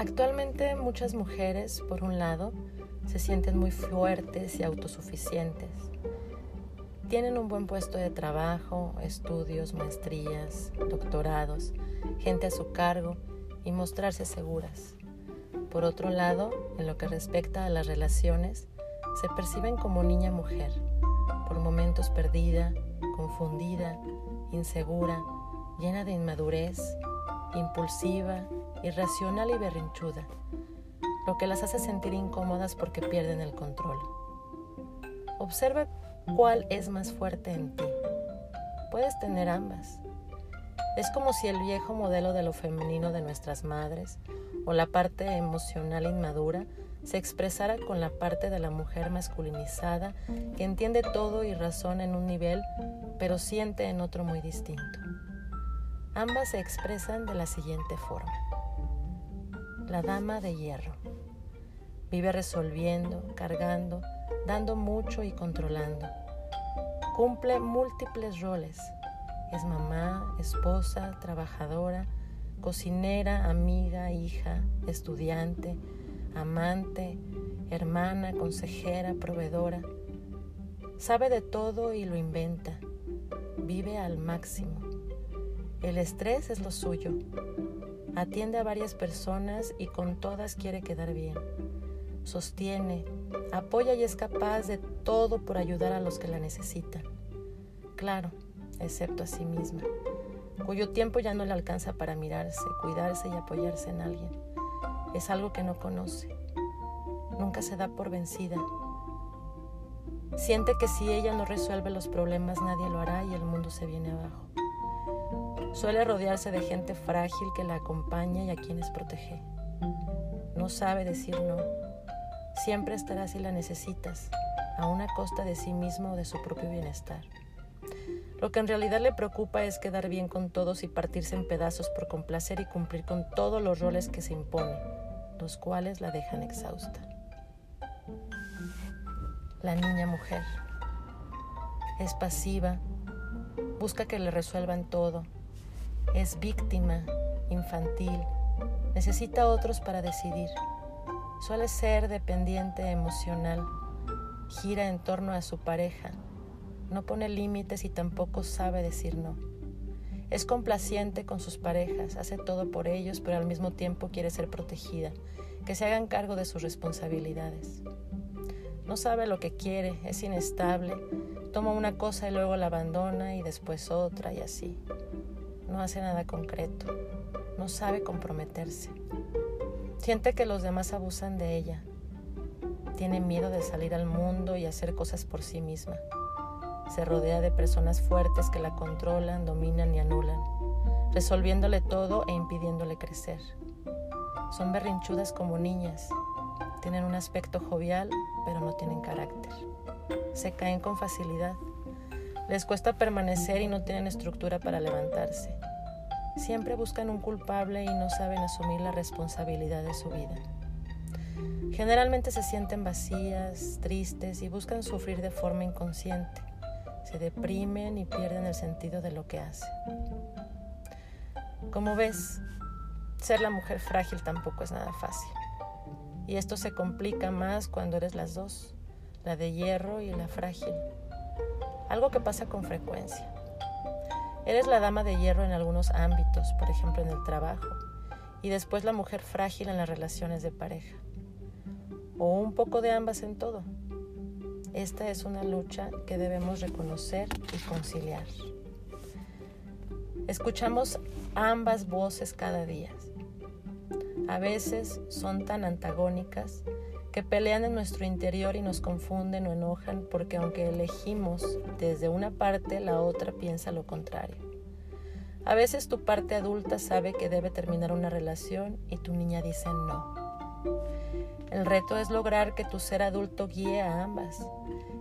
Actualmente muchas mujeres, por un lado, se sienten muy fuertes y autosuficientes. Tienen un buen puesto de trabajo, estudios, maestrías, doctorados, gente a su cargo y mostrarse seguras. Por otro lado, en lo que respecta a las relaciones, se perciben como niña mujer, por momentos perdida, confundida, insegura, llena de inmadurez, impulsiva, irracional y berrinchuda, lo que las hace sentir incómodas porque pierden el control. Observa cuál es más fuerte en ti. Puedes tener ambas. Es como si el viejo modelo de lo femenino de nuestras madres o la parte emocional inmadura se expresara con la parte de la mujer masculinizada que entiende todo y razona en un nivel, pero siente en otro muy distinto. Ambas se expresan de la siguiente forma. La dama de hierro. Vive resolviendo, cargando, dando mucho y controlando. Cumple múltiples roles. Es mamá, esposa, trabajadora, cocinera, amiga, hija, estudiante, amante, hermana, consejera, proveedora. Sabe de todo y lo inventa. Vive al máximo. El estrés es lo suyo. Atiende a varias personas y con todas quiere quedar bien. Sostiene, apoya y es capaz de todo por ayudar a los que la necesitan. Claro, excepto a sí misma, cuyo tiempo ya no le alcanza para mirarse, cuidarse y apoyarse en alguien es algo que no conoce. Nunca se da por vencida. Siente que si ella no resuelve los problemas nadie lo hará y el mundo se viene abajo. Suele rodearse de gente frágil que la acompaña y a quienes protege. No sabe decir no. Siempre estará si la necesitas, a una costa de sí mismo o de su propio bienestar. Lo que en realidad le preocupa es quedar bien con todos y partirse en pedazos por complacer y cumplir con todos los roles que se imponen los cuales la dejan exhausta. La niña mujer es pasiva, busca que le resuelvan todo, es víctima, infantil, necesita otros para decidir, suele ser dependiente emocional, gira en torno a su pareja, no pone límites y tampoco sabe decir no. Es complaciente con sus parejas, hace todo por ellos, pero al mismo tiempo quiere ser protegida, que se hagan cargo de sus responsabilidades. No sabe lo que quiere, es inestable, toma una cosa y luego la abandona y después otra y así. No hace nada concreto, no sabe comprometerse. Siente que los demás abusan de ella. Tiene miedo de salir al mundo y hacer cosas por sí misma. Se rodea de personas fuertes que la controlan, dominan y anulan, resolviéndole todo e impidiéndole crecer. Son berrinchudas como niñas, tienen un aspecto jovial, pero no tienen carácter. Se caen con facilidad. Les cuesta permanecer y no tienen estructura para levantarse. Siempre buscan un culpable y no saben asumir la responsabilidad de su vida. Generalmente se sienten vacías, tristes y buscan sufrir de forma inconsciente se deprimen y pierden el sentido de lo que hacen. Como ves, ser la mujer frágil tampoco es nada fácil. Y esto se complica más cuando eres las dos, la de hierro y la frágil. Algo que pasa con frecuencia. Eres la dama de hierro en algunos ámbitos, por ejemplo en el trabajo, y después la mujer frágil en las relaciones de pareja. O un poco de ambas en todo. Esta es una lucha que debemos reconocer y conciliar. Escuchamos ambas voces cada día. A veces son tan antagónicas que pelean en nuestro interior y nos confunden o enojan porque aunque elegimos desde una parte, la otra piensa lo contrario. A veces tu parte adulta sabe que debe terminar una relación y tu niña dice no. El reto es lograr que tu ser adulto guíe a ambas,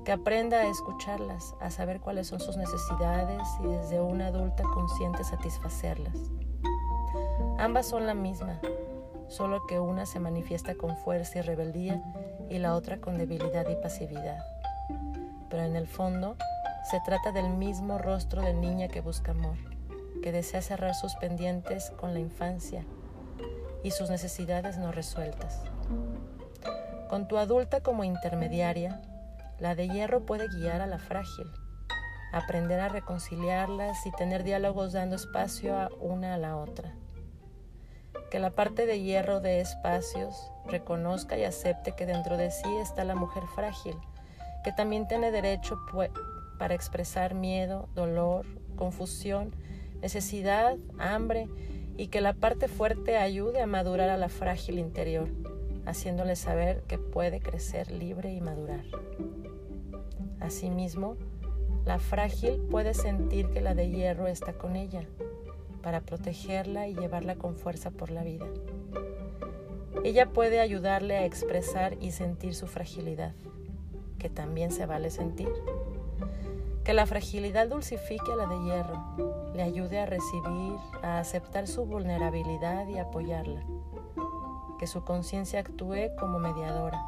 que aprenda a escucharlas, a saber cuáles son sus necesidades y desde una adulta consciente satisfacerlas. Ambas son la misma, solo que una se manifiesta con fuerza y rebeldía y la otra con debilidad y pasividad. Pero en el fondo se trata del mismo rostro de niña que busca amor, que desea cerrar sus pendientes con la infancia y sus necesidades no resueltas. Con tu adulta como intermediaria, la de hierro puede guiar a la frágil, aprender a reconciliarlas y tener diálogos dando espacio a una a la otra. Que la parte de hierro de espacios reconozca y acepte que dentro de sí está la mujer frágil, que también tiene derecho para expresar miedo, dolor, confusión, necesidad, hambre y que la parte fuerte ayude a madurar a la frágil interior, haciéndole saber que puede crecer libre y madurar. Asimismo, la frágil puede sentir que la de hierro está con ella para protegerla y llevarla con fuerza por la vida. Ella puede ayudarle a expresar y sentir su fragilidad, que también se vale sentir. Que la fragilidad dulcifique a la de hierro, le ayude a recibir, a aceptar su vulnerabilidad y apoyarla. Que su conciencia actúe como mediadora,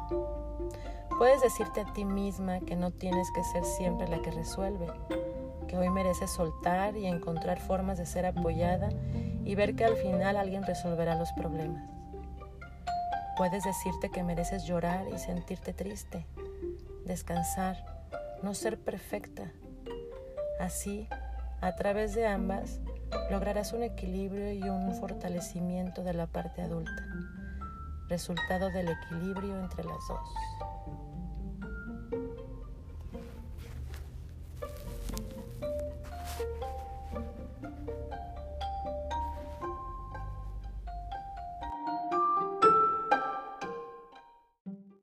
Puedes decirte a ti misma que no tienes que ser siempre la que resuelve, que hoy mereces soltar y encontrar formas de ser apoyada y ver que al final alguien resolverá los problemas. Puedes decirte que mereces llorar y sentirte triste, descansar, no ser perfecta. Así, a través de ambas, lograrás un equilibrio y un fortalecimiento de la parte adulta, resultado del equilibrio entre las dos.